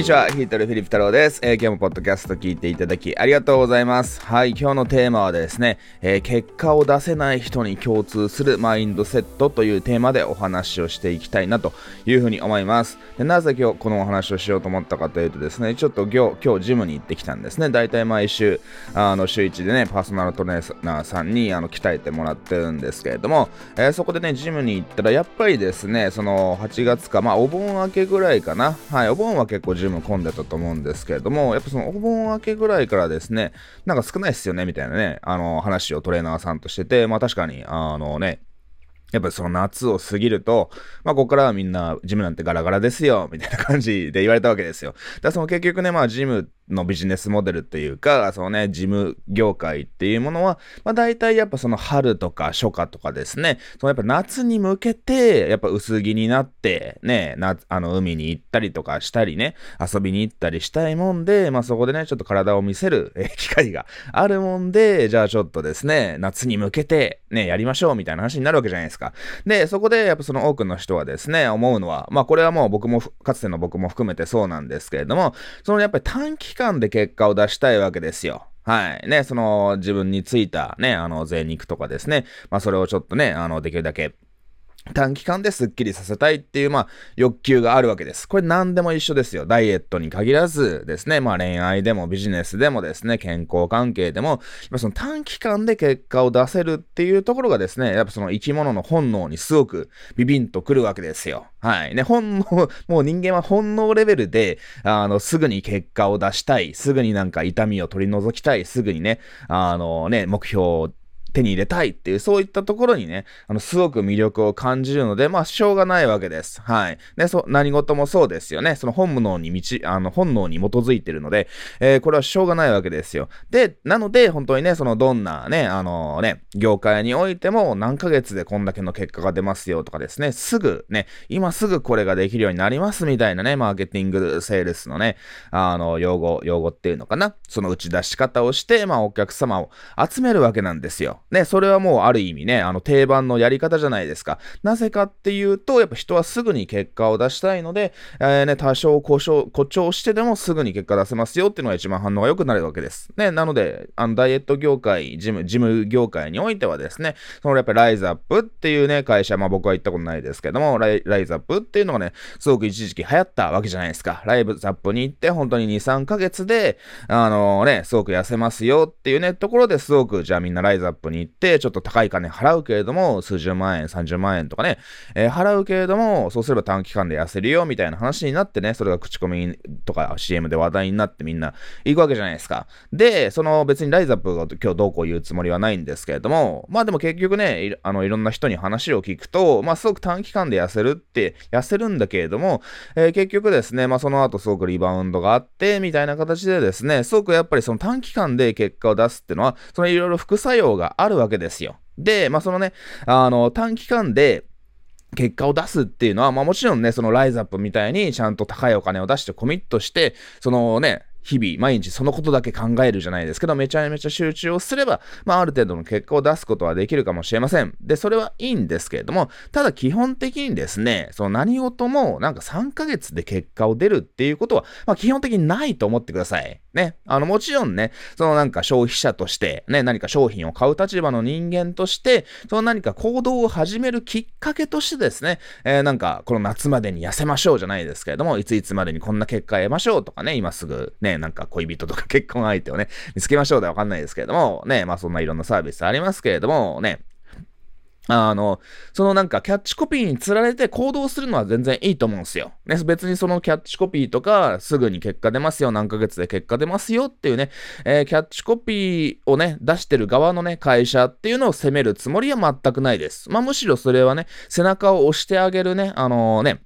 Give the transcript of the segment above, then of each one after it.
にちは、ヒートルフィリップ太郎です、えー、今日もポッドキャスト聞いていただきありがとうございます。はい、今日のテーマはですね、えー、結果を出せない人に共通するマインドセットというテーマでお話をしていきたいなというふうに思います。でなぜ今日このお話をしようと思ったかというとですね、ちょっと今日、今日ジムに行ってきたんですね。だいたい毎週、あの、週1でね、パーソナルトレーナーさんにあの鍛えてもらってるんですけれども、えー、そこでね、ジムに行ったら、やっぱりですね、その8月か、まあお盆明けぐらいかな。はい、お盆は結構ジムも混んでたと思うんですけれども、やっぱそのお盆明けぐらいからですね、なんか少ないっすよね、みたいなね、あの、話をトレーナーさんとしてて、まあ確かに、あのね、やっぱその夏を過ぎると、まあ、ここからはみんな、ジムなんてガラガラですよ、みたいな感じで言われたわけですよ。だからその結局ね、まあ、ジムのビジネスモデルというか、そのね、事務業界っていうものは、まあ大体やっぱその春とか初夏とかですね、そのやっぱ夏に向けて、やっぱ薄着になって、ね、な、あの、海に行ったりとかしたりね、遊びに行ったりしたいもんで、まあそこでね、ちょっと体を見せる、機会があるもんで、じゃあちょっとですね、夏に向けて、ね、やりましょうみたいな話になるわけじゃないですか。で、そこでやっぱその多くの人はですね、思うのは、まあこれはもう僕も、かつての僕も含めてそうなんですけれども、そのやっぱり短期間間で結果を出したいわけですよ。はい。ね、その自分についたね、あの、贅肉とかですね。まあそれをちょっとね、あの、できるだけ短期間でスッキリさせたいっていう、まあ、欲求があるわけです。これ何でも一緒ですよ。ダイエットに限らずですね、まあ恋愛でもビジネスでもですね、健康関係でも、やっぱその短期間で結果を出せるっていうところがですね、やっぱその生き物の本能にすごくビビンとくるわけですよ。はい。ね、本能、もう人間は本能レベルで、あの、すぐに結果を出したい、すぐになんか痛みを取り除きたい、すぐにね、あのね、目標を手に入れたいっていう、そういったところにね、あの、すごく魅力を感じるので、まあ、しょうがないわけです。はい。ね、そ、何事もそうですよね。その本能に道、あの、本能に基づいてるので、えー、これはしょうがないわけですよ。で、なので、本当にね、その、どんなね、あのね、業界においても、何ヶ月でこんだけの結果が出ますよとかですね、すぐね、今すぐこれができるようになりますみたいなね、マーケティング、セールスのね、あの、用語、用語っていうのかな。その打ち出し方をして、まあ、お客様を集めるわけなんですよ。ね、それはもうある意味ね、あの定番のやり方じゃないですか。なぜかっていうと、やっぱ人はすぐに結果を出したいので、えー、ね、多少故障、誇張してでもすぐに結果出せますよっていうのが一番反応が良くなるわけです。ね、なので、あのダイエット業界、ジム、ジム業界においてはですね、そのやっぱりライズアップっていうね、会社、まあ僕は行ったことないですけども、ライライズアップっていうのがね、すごく一時期流行ったわけじゃないですか。ライブズアップに行って、本当に2、3ヶ月で、あのー、ね、すごく痩せますよっていうね、ところですごく、じゃあみんなライズアップに行って、ちょっと高い金払うけれども、数十万円、30万円とかね、えー、払うけれども、そうすれば短期間で痩せるよ、みたいな話になってね、それが口コミとか CM で話題になってみんな行くわけじゃないですか。で、その別にライズアップが今日どうこう言うつもりはないんですけれども、まあでも結局ね、いあのいろんな人に話を聞くと、まあすごく短期間で痩せるって、痩せるんだけれども、えー、結局ですね、まあその後すごくリバウンドがあって、みたいな形でですね、すごくやっぱりその短期間で結果を出すっていうのは、そのいろいろ副作用があるわけですよ。で、まあそのね、あの、短期間で、結果を出すっていうのは、まあもちろんね、そのライズアップみたいにちゃんと高いお金を出してコミットして、そのね、日々、毎日そのことだけ考えるじゃないですけど、めちゃめちゃ集中をすれば、まあ、ある程度の結果を出すことはできるかもしれません。で、それはいいんですけれども、ただ基本的にですね、その何事もなんか3ヶ月で結果を出るっていうことは、まあ、基本的にないと思ってください。ね。あの、もちろんね、そのなんか消費者として、ね、何か商品を買う立場の人間として、その何か行動を始めるきっかけとしてですね、えー、なんか、この夏までに痩せましょうじゃないですけれども、いついつまでにこんな結果得ましょうとかね、今すぐね、なんか恋人とか結婚相手をね、見つけましょうでわかんないですけれども、ね、まあそんないろんなサービスありますけれども、ね、あの、そのなんかキャッチコピーに釣られて行動するのは全然いいと思うんですよ。ね、別にそのキャッチコピーとか、すぐに結果出ますよ、何ヶ月で結果出ますよっていうね、えー、キャッチコピーをね、出してる側のね、会社っていうのを責めるつもりは全くないです。まあむしろそれはね、背中を押してあげるね、あのー、ね、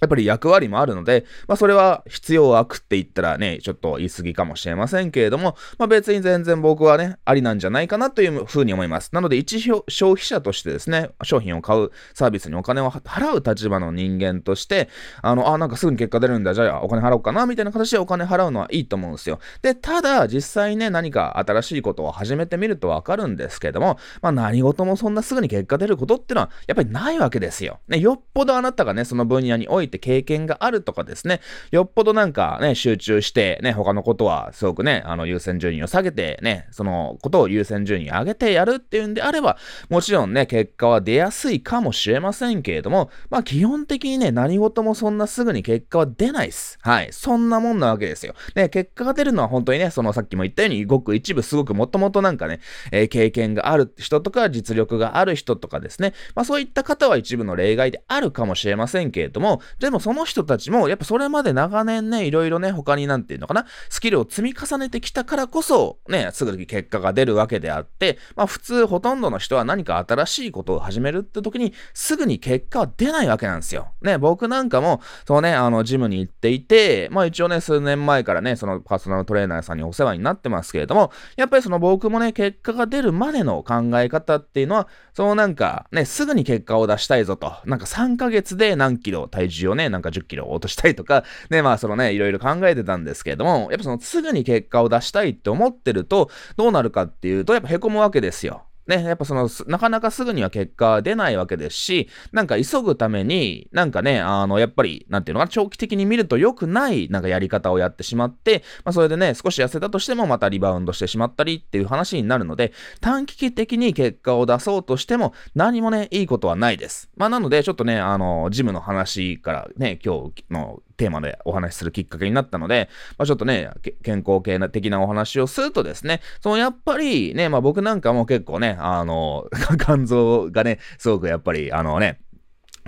やっぱり役割もあるので、まあそれは必要悪って言ったらね、ちょっと言い過ぎかもしれませんけれども、まあ別に全然僕はね、ありなんじゃないかなというふうに思います。なので一消費者としてですね、商品を買うサービスにお金を払う立場の人間として、あの、あ、なんかすぐに結果出るんだ、じゃあお金払おうかな、みたいな形でお金払うのはいいと思うんですよ。で、ただ実際ね、何か新しいことを始めてみるとわかるんですけれども、まあ何事もそんなすぐに結果出ることってのはやっぱりないわけですよ。ね、よっぽどあなたがね、その分野においていて経験があるとかですね、よっぽどなんかね、集中してね、他のことはすごくね、あの優先順位を下げてね、そのことを優先順位上げてやるっていうんであれば、もちろんね、結果は出やすいかもしれませんけれども、まあ基本的にね、何事もそんなすぐに結果は出ないっす。はい。そんなもんなわけですよ。で、結果が出るのは本当にね、そのさっきも言ったように、ごく一部すごくもともとなんかね、えー、経験がある人とか実力がある人とかですね、まあそういった方は一部の例外であるかもしれませんけれども、でもその人たちも、やっぱそれまで長年ね、いろいろね、他になんていうのかな、スキルを積み重ねてきたからこそ、ね、すぐに結果が出るわけであって、まあ普通ほとんどの人は何か新しいことを始めるって時に、すぐに結果は出ないわけなんですよ。ね、僕なんかも、そうね、あの、ジムに行っていて、まあ一応ね、数年前からね、そのパーソナルトレーナーさんにお世話になってますけれども、やっぱりその僕もね、結果が出るまでの考え方っていうのは、そのなんかね、すぐに結果を出したいぞと、なんか3ヶ月で何キロ体重をね、なんか10キロ落としたいとか、ね、まあそのね、いろいろ考えてたんですけれども、やっぱそのすぐに結果を出したいって思ってると、どうなるかっていうと、やっぱ凹むわけですよ。ね、やっぱその、なかなかすぐには結果出ないわけですし、なんか急ぐために、なんかね、あの、やっぱり、なんていうのかな、長期的に見ると良くない、なんかやり方をやってしまって、まあそれでね、少し痩せたとしてもまたリバウンドしてしまったりっていう話になるので、短期的に結果を出そうとしても、何もね、いいことはないです。まあなので、ちょっとね、あの、ジムの話からね、今日のテーマでお話しするきっかけになったので、まあ、ちょっとね、健康系的なお話をするとですね、そのやっぱりね、まあ僕なんかも結構ね、あの、肝臓がね、すごくやっぱり、あのね、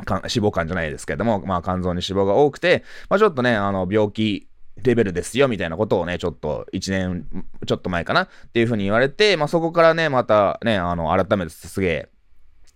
脂肪肝じゃないですけども、まあ肝臓に脂肪が多くて、まあちょっとね、あの、病気、レベルですよ、みたいなことをね、ちょっと1年ちょっと前かなっていうふうに言われて、まあそこからね、またね、あの、改めてすげえ、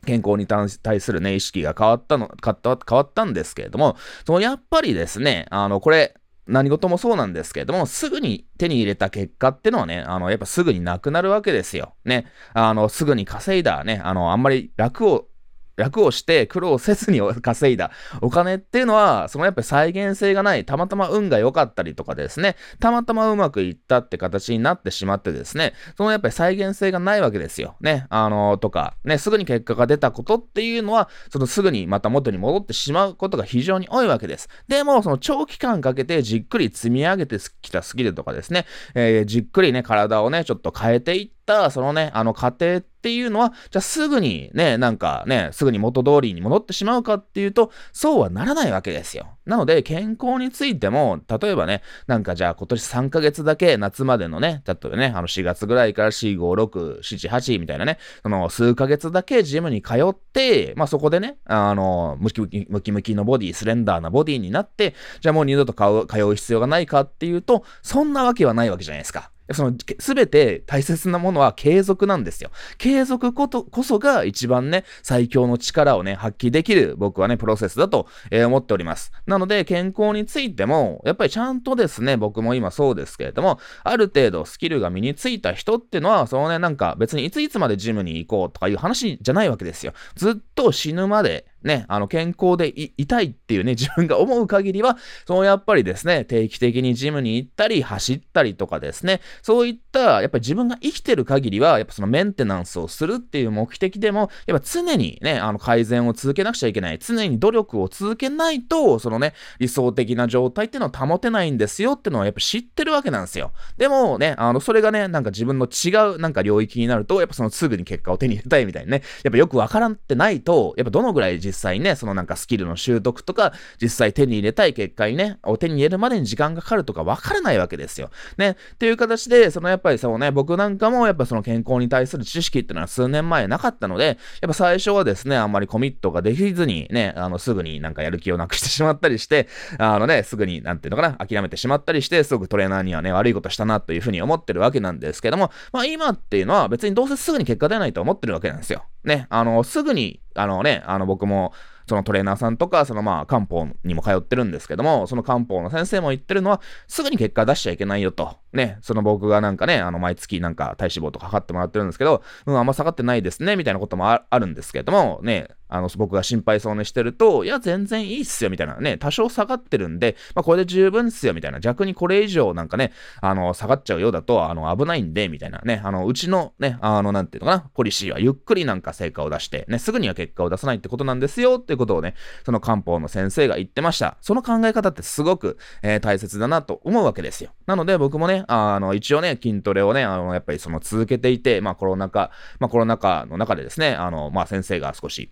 健康に対するね、意識が変わったの、買った変わったんですけれども、そのやっぱりですね、あの、これ、何事もそうなんですけれども、すぐに手に入れた結果ってのはね、あの、やっぱすぐになくなるわけですよ。ね。あの、すぐに稼いだね、あの、あんまり楽を楽をして苦労せずに稼いだ。お金っていうのは、そのやっぱり再現性がない、たまたま運が良かったりとかですね、たまたまうまくいったって形になってしまってですね、そのやっぱり再現性がないわけですよ。ね、あのー、とか、ね、すぐに結果が出たことっていうのは、そのすぐにまた元に戻ってしまうことが非常に多いわけです。でも、その長期間かけてじっくり積み上げてきたスキルとかですね、えー、じっくりね、体をね、ちょっと変えていって、そのね、あの過程っていうのは、じゃあすぐにね、なんかね、すぐに元通りに戻ってしまうかっていうと、そうはならないわけですよ。なので、健康についても、例えばね、なんかじゃあ今年3ヶ月だけ夏までのね、例えばね、あの4月ぐらいから4、5、6、7、8みたいなね、その数ヶ月だけジムに通って、まあそこでね、あの、ムキムキムキムキのボディ、スレンダーなボディになって、じゃあもう二度と通う必要がないかっていうと、そんなわけはないわけじゃないですか。その、すべて大切なものは継続なんですよ。継続ことこそが一番ね、最強の力をね、発揮できる僕はね、プロセスだと、えー、思っております。なので、健康についても、やっぱりちゃんとですね、僕も今そうですけれども、ある程度スキルが身についた人ってのは、そのね、なんか別にいついつまでジムに行こうとかいう話じゃないわけですよ。ずっと死ぬまで、ね、あの、健康でいたいっていうね、自分が思う限りは、そのやっぱりですね、定期的にジムに行ったり、走ったりとかですね、そういった、やっぱり自分が生きてる限りは、やっぱそのメンテナンスをするっていう目的でも、やっぱ常にね、あの、改善を続けなくちゃいけない。常に努力を続けないと、そのね、理想的な状態っていうのを保てないんですよっていうのはやっぱ知ってるわけなんですよ。でもね、あの、それがね、なんか自分の違うなんか領域になると、やっぱそのすぐに結果を手に入れたいみたいにね、やっぱよくわからんってないと、やっぱどのぐらい実実際ね、そのなんかスキルの習得とか、実際手に入れたい結果にね、を手に入れるまでに時間がかかるとかわからないわけですよ。ね。っていう形で、そのやっぱりそのね、僕なんかもやっぱその健康に対する知識っていうのは数年前なかったので、やっぱ最初はですね、あんまりコミットができずにね、あの、すぐになんかやる気をなくしてしまったりして、あのね、すぐに、なんていうのかな、諦めてしまったりして、すごくトレーナーにはね、悪いことしたなというふうに思ってるわけなんですけども、まあ今っていうのは別にどうせすぐに結果出ないと思ってるわけなんですよ。ね、あの、すぐに、あのね、あの僕も、そのトレーナーさんとか、そのまあ漢方にも通ってるんですけども、その漢方の先生も言ってるのは、すぐに結果出しちゃいけないよと。ね、その僕がなんかね、あの、毎月なんか体脂肪とか測ってもらってるんですけど、うん、あんま下がってないですね、みたいなこともあるんですけども、ね、あの、僕が心配そうにしてると、いや、全然いいっすよ、みたいなね、多少下がってるんで、まあ、これで十分っすよ、みたいな。逆にこれ以上なんかね、あの、下がっちゃうようだと、あの、危ないんで、みたいなね、あの、うちのね、あの、なんていうのかな、ポリシーはゆっくりなんか成果を出して、ね、すぐには結果を出さないってことなんですよ、っていうことをね、その漢方の先生が言ってました。その考え方ってすごく、えー、大切だなと思うわけですよ。なので僕もね、あの、一応ね、筋トレをね、あの、やっぱりその続けていて、まあコロナ禍、まあコロナ禍の中でですね、あの、まあ先生が少し、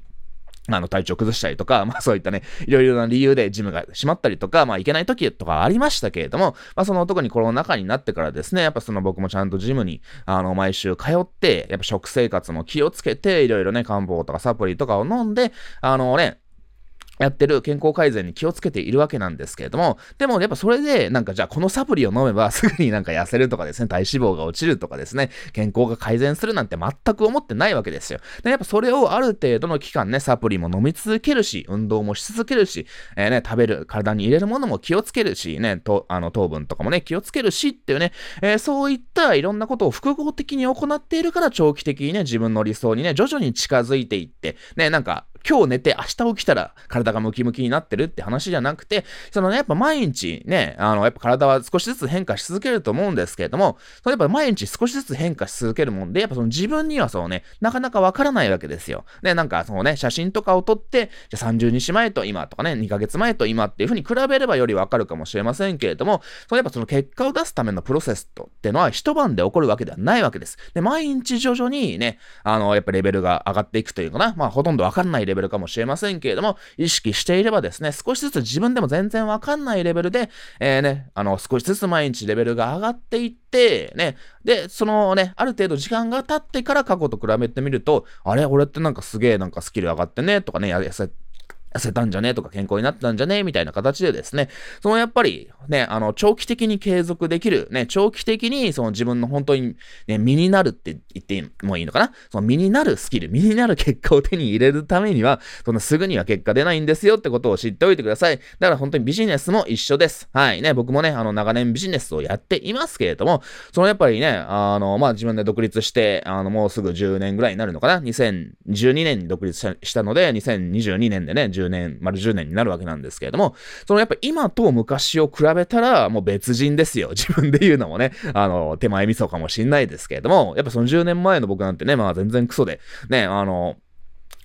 あの、体調崩したりとか、まあそういったね、いろいろな理由でジムが閉まったりとか、まあ行けない時とかありましたけれども、まあその特にコロナ禍になってからですね、やっぱその僕もちゃんとジムに、あの、毎週通って、やっぱ食生活も気をつけて、いろいろね、漢方とかサプリとかを飲んで、あのね、やってる健康改善に気をつけているわけなんですけれども、でもやっぱそれで、なんかじゃあこのサプリを飲めばすぐになんか痩せるとかですね、体脂肪が落ちるとかですね、健康が改善するなんて全く思ってないわけですよ。で、やっぱそれをある程度の期間ね、サプリも飲み続けるし、運動もし続けるし、えー、ね、食べる、体に入れるものも気をつけるし、ね、とあの糖分とかもね、気をつけるしっていうね、えー、そういったいろんなことを複合的に行っているから長期的にね、自分の理想にね、徐々に近づいていって、ね、なんか今日寝て明日起きたら体がムキムキになってるって話じゃなくて、そのね、やっぱ毎日ね、あの、やっぱ体は少しずつ変化し続けると思うんですけれども、それやっぱ毎日少しずつ変化し続けるもんで、やっぱその自分にはそうね、なかなかわからないわけですよ。で、なんかそのね、写真とかを撮って、じゃ30日前と今とかね、2ヶ月前と今っていうふうに比べればよりわかるかもしれませんけれども、そのやっぱその結果を出すためのプロセスとってのは一晩で起こるわけではないわけです。で、毎日徐々にね、あの、やっぱレベルが上がっていくというかな、まあほとんどわかんないレベルかもしれませんけれども、意識していればですね、少しずつ自分でも全然わかんないレベルで、えー、ね、あの、少しずつ毎日レベルが上がっていって、ね、で、そのね、ある程度時間が経ってから過去と比べてみると、あれ？俺ってなんかすげえなんかスキル上がってね、とかね、痩せ痩せたんじゃねとか健康になったんじゃねみたいな形でですね、そのやっぱりね、あの、長期的に継続できる、ね、長期的にその自分の本当にね、身になるって言ってもいいのかな？その身になるスキル、身になる結果を手に入れるためには、そのすぐには結果出ないんですよってことを知っておいてください。だから本当にビジネスも一緒です。はいね、僕もね、あの、長年ビジネスをやっていますけれども、そのやっぱりね、あの、まあ、自分で独立して、あの、もうすぐ10年ぐらいになるのかな ?2012 年に独立したので、2022年でね、10年、丸10年になるわけなんですけれども、そのやっぱ今と昔を比べたらもう別人ですよ。自分で言うのもね、あの、手前味噌かもしんないですけれども、やっぱその10年前の僕なんてね、まあ全然クソで、ね、あの、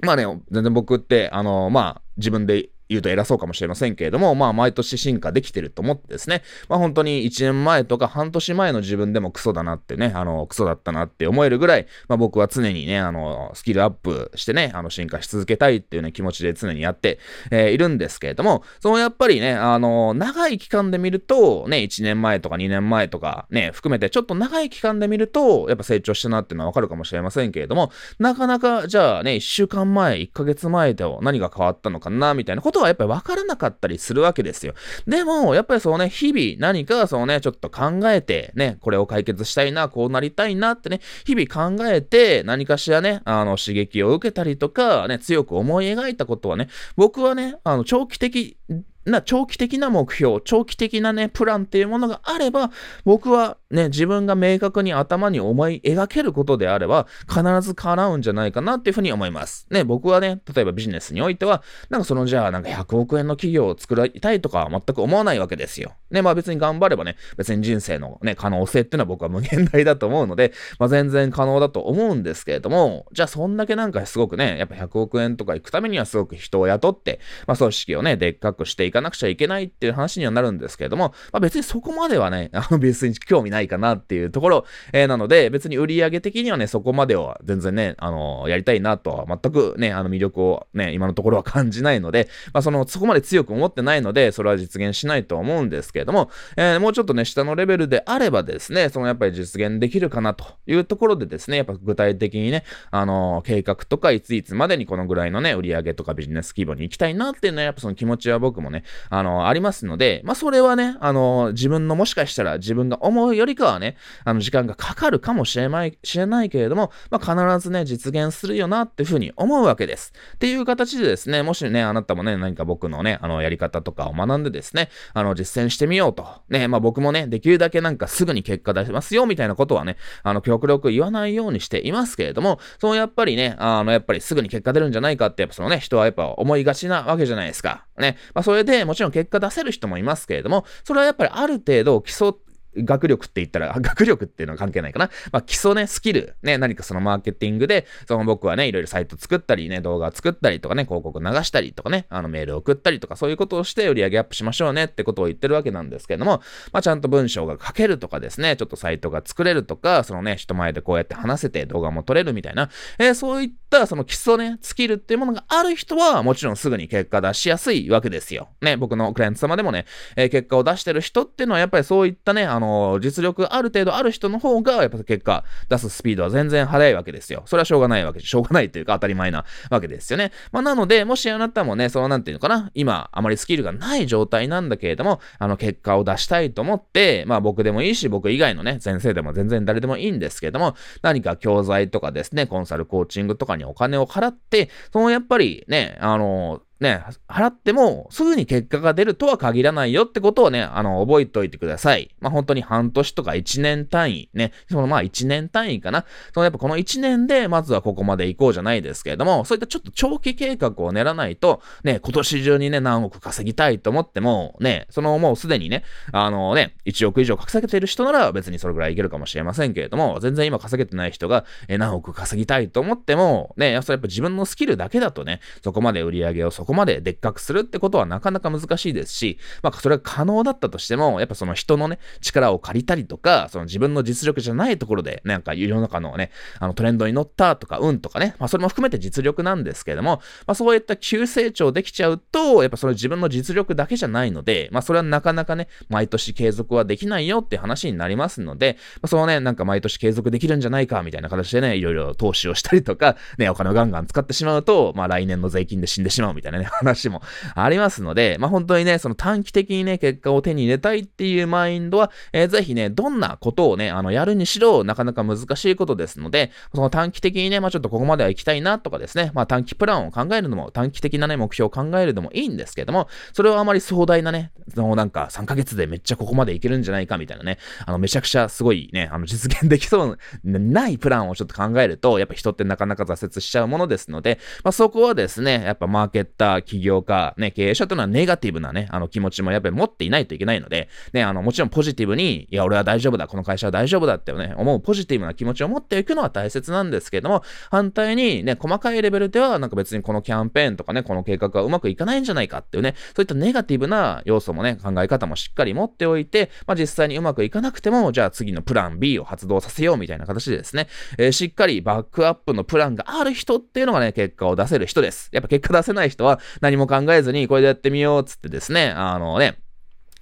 まあね、全然僕って、あの、まあ、自分で言うと偉そうかもしれませんけれども、まあ毎年進化できてると思ってですね、まあ本当に1年前とか半年前の自分でもクソだなってね、あの、クソだったなって思えるぐらい、まあ僕は常にね、あの、スキルアップしてね、あの、進化し続けたいっていうね、気持ちで常にやって、えー、いるんですけれども、そのやっぱりね、あの、長い期間で見ると、ね、1年前とか2年前とかね、含めてちょっと長い期間で見ると、やっぱ成長したなっていうのはわかるかもしれませんけれども、なかなか、じゃあね、1週間前、1ヶ月前で何が変わったのかな、みたいなこととはやっぱりわからなかったりするわけですよ。でも、やっぱりそうね、日々何かそうね、ちょっと考えて、ね、これを解決したいな、こうなりたいなってね、日々考えて、何かしらね、あの、刺激を受けたりとか、ね、強く思い描いたことはね、僕はね、あの、長期的な長期的な目標、長期的なね、プランっていうものがあれば、僕はね、自分が明確に頭に思い描けることであれば、必ず叶うんじゃないかなっていうふうに思います。ね、僕はね、例えばビジネスにおいては、なんかそのじゃあ、なんか100億円の企業を作りたいとかは全く思わないわけですよ。ね、まあ別に頑張ればね、別に人生のね、可能性っていうのは僕は無限大だと思うので、まあ全然可能だと思うんですけれども、じゃあそんだけなんかすごくね、やっぱ100億円とか行くためにはすごく人を雇って、まあ組織をね、でっかくしていくかなくちゃいけないっていう話にはなるんですけれども、まあ別にそこまではね、あの別に興味ないかなっていうところ、えー、なので、別に売上的にはね、そこまでは全然ね、あの、やりたいなとは全くね、あの魅力をね、今のところは感じないので、まあその、そこまで強く思ってないので、それは実現しないと思うんですけれども、えー、もうちょっとね、下のレベルであればですね、そのやっぱり実現できるかなというところでですね、やっぱ具体的にね、あの計画とかいついつまでにこのぐらいのね、売上とかビジネス規模に行きたいなっていうのは、やっぱその気持ちは僕もね、あの、ありますので、まあ、それはね、あの、自分のもしかしたら自分が思うよりかはね、あの、時間がかかるかもしれない、知れないけれども、まあ、必ずね、実現するよなっていうふうに思うわけです。っていう形でですね、もしね、あなたもね、何か僕のね、あの、やり方とかを学んでですね、あの、実践してみようと。ね、まあ、僕もね、できるだけなんかすぐに結果出しますよ、みたいなことはね、あの、極力言わないようにしていますけれども、そのやっぱりね、あの、やっぱりすぐに結果出るんじゃないかって、やっぱそのね、人はやっぱ思いがちなわけじゃないですか。ね。まあ、それでもちろん結果出せる人もいますけれども、それはやっぱりある程度基礎学力って言ったら、学力っていうのは関係ないかな。まあ、基礎ね、スキル、ね、何かそのマーケティングで、その僕はね、いろいろサイト作ったりね、動画作ったりとかね、広告流したりとかね、あのメール送ったりとか、そういうことをして売り上げアップしましょうねってことを言ってるわけなんですけども、まあ、ちゃんと文章が書けるとかですね、ちょっとサイトが作れるとか、そのね、人前でこうやって話せて動画も撮れるみたいな、えー、そういったその基礎ね、スキルっていうものがある人は、もちろんすぐに結果出しやすいわけですよ。ね、僕のクライアント様でもね、えー、結果を出してる人っていうのはやっぱりそういったね、あのー、実力ある程度ある人の方が、やっぱ結果出すスピードは全然速いわけですよ。それはしょうがないわけで、しょうがないというか当たり前なわけですよね。まあ、なので、もしあなたもね、そのなんていうのかな、今、あまりスキルがない状態なんだけれども、あの、結果を出したいと思って、まあ僕でもいいし、僕以外のね、先生でも全然誰でもいいんですけれども、何か教材とかですね、コンサルコーチングとかにお金を払って、そのやっぱりね、あの、ね、払ってもすぐに結果が出るとは限らないよってことをね、あの、覚えておいてください。まあ、本当に半年とか1年単位ね、そのまあ1年単位かな。そのやっぱこの1年でまずはここまで行こうじゃないですけれども、そういったちょっと長期計画を練らないと、ね、今年中にね、何億稼ぎたいと思っても、ね、そのもうすでにね、あのね、1億以上稼げている人なら別にそれぐらいいけるかもしれませんけれども、全然今稼げてない人が、何億稼ぎたいと思っても、ね、それやっぱ自分のスキルだけだとね、そこまで売り上げをそこまででっかくするってことはなかなか難しいですし、まあ、それが可能だったとしても、やっぱその人のね、力を借りたりとか、その自分の実力じゃないところで、なんか世の中のね、あのトレンドに乗ったとか、運とかね、まあ、それも含めて実力なんですけれども、まあ、そういった急成長できちゃうと、やっぱそれ自分の実力だけじゃないので、まあ、それはなかなかね、毎年継続はできないよって話になりますので、まあ、そのね、なんか毎年継続できるんじゃないか、みたいな形でね、いろいろ投資をしたりとか、ね、お金をガンガン使ってしまうと、まあ、来年の税金で死んでしまうみたいなね、話もありますので、まあ、本当にね、その短期的にね、結果を手に入れたいっていうマインドは、えー、ぜひね、どんなことをね、あの、やるにしろ、なかなか難しいことですので、その短期的にね、まあ、ちょっとここまでは行きたいなとかですね、まあ、短期プランを考えるのも、短期的なね、目標を考えるのもいいんですけども、それをあまり壮大なね、そのなんか3ヶ月でめっちゃここまでいけるんじゃないかみたいなね、あの、めちゃくちゃすごいね、あの、実現できそうないプランをちょっと考えると、やっぱ人ってなかなか挫折しちゃうものですので、まあ、そこはですね、やっぱマーケッター、起業家、ね、経営者というのはネガティブなね、あの気持ちもやっぱり持っていないといけないので、ね、あの、もちろんポジティブに、いや、俺は大丈夫だ、この会社は大丈夫だってね、思うポジティブな気持ちを持っていくのは大切なんですけれども、反対にね、細かいレベルでは、なんか別にこのキャンペーンとかね、この計画はうまくいかないんじゃないかっていうね、そういったネガティブな要素もね、考え方もしっかり持っておいて、まあ、実際にうまくいかなくても、じゃあ次のプラン B を発動させようみたいな形でですね、えー、しっかりバックアップのプランがある人っていうのがね、結果を出せる人です。やっぱ結果出せない人は何も考えずにこれでやってみようっつってですね、あのね、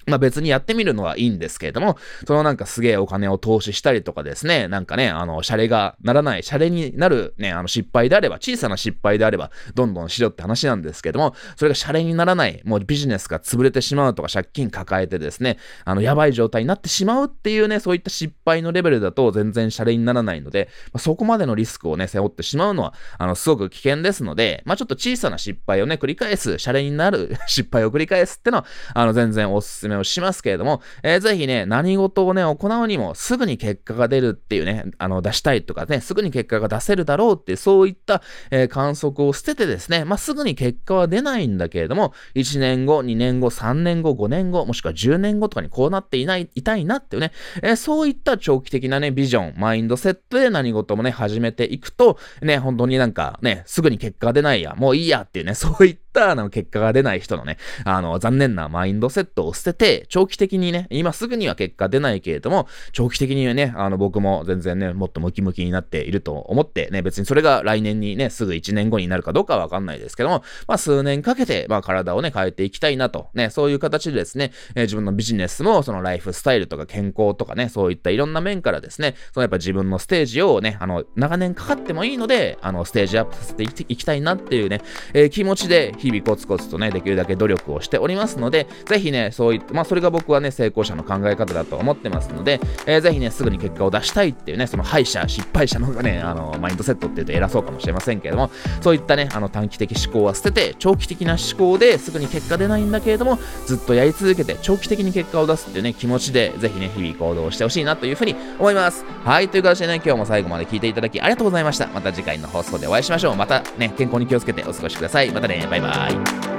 まあ別にやってみるのはいいんですけれども、そのなんかすげえお金を投資したりとかですね、なんかね、あの、シャレがならない、シャレになるね、あの失敗であれば、小さな失敗であれば、どんどんしろって話なんですけども、それがシャレにならない、もうビジネスが潰れてしまうとか、借金抱えてですね、あの、やばい状態になってしまうっていうね、そういった失敗のレベルだと全然シャレにならないので、まあ、そこまでのリスクをね、背負ってしまうのは、あの、すごく危険ですので、まあちょっと小さな失敗をね、繰り返す、シャレになる 失敗を繰り返すってのは、あの、全然おすすめをしますけれども、えー、ぜひね、何事をね、行うにもすぐに結果が出るっていうね、あの、出したいとかね、すぐに結果が出せるだろうって、そういった、えー、観測を捨ててですね、まあ、すぐに結果は出ないんだけれども、1年後、2年後、3年後、5年後、もしくは10年後とかにこうなっていない、いたいなっていうね、えー、そういった長期的なね、ビジョン、マインドセットで何事もね、始めていくと、ね、本当になんかね、すぐに結果が出ないや、もういいやっていうね、そういったあの結果が出ない人のね、あの、残念なマインドセットを捨てて、長期的にね、今すぐには結果出ないけれども、長期的にはね、あの、僕も全然ね、もっとムキムキになっていると思ってね、別にそれが来年にね、すぐ1年後になるかどうかはわかんないですけども、まあ、数年かけて、まあ、体をね、変えていきたいなと、ね、そういう形でですね、えー、自分のビジネスも、そのライフスタイルとか健康とかね、そういったいろんな面からですね、そのやっぱ自分のステージをね、あの、長年かかってもいいので、あの、ステージアップさせていきたいなっていうね、えー、気持ちで日々コツコツとね、できるだけ努力をしておりますので、ぜひね、そういった、まあそれが僕はね、成功者の考え方だと思ってますので、えー、ぜひね、すぐに結果を出したいっていうね、その敗者、失敗者のがね、あの、マインドセットって言うと偉そうかもしれませんけれども、そういったね、あの短期的思考は捨てて、長期的な思考ですぐに結果出ないんだけれども、ずっとやり続けて、長期的に結果を出すっていうね、気持ちで、ぜひね、日々行動してほしいなというふうに思います。はい、という形でね、今日も最後まで聞いていただきありがとうございました。また次回の放送でお会いしましょう。またね、健康に気をつけてお過ごしください。またね、バイバイ。Bye.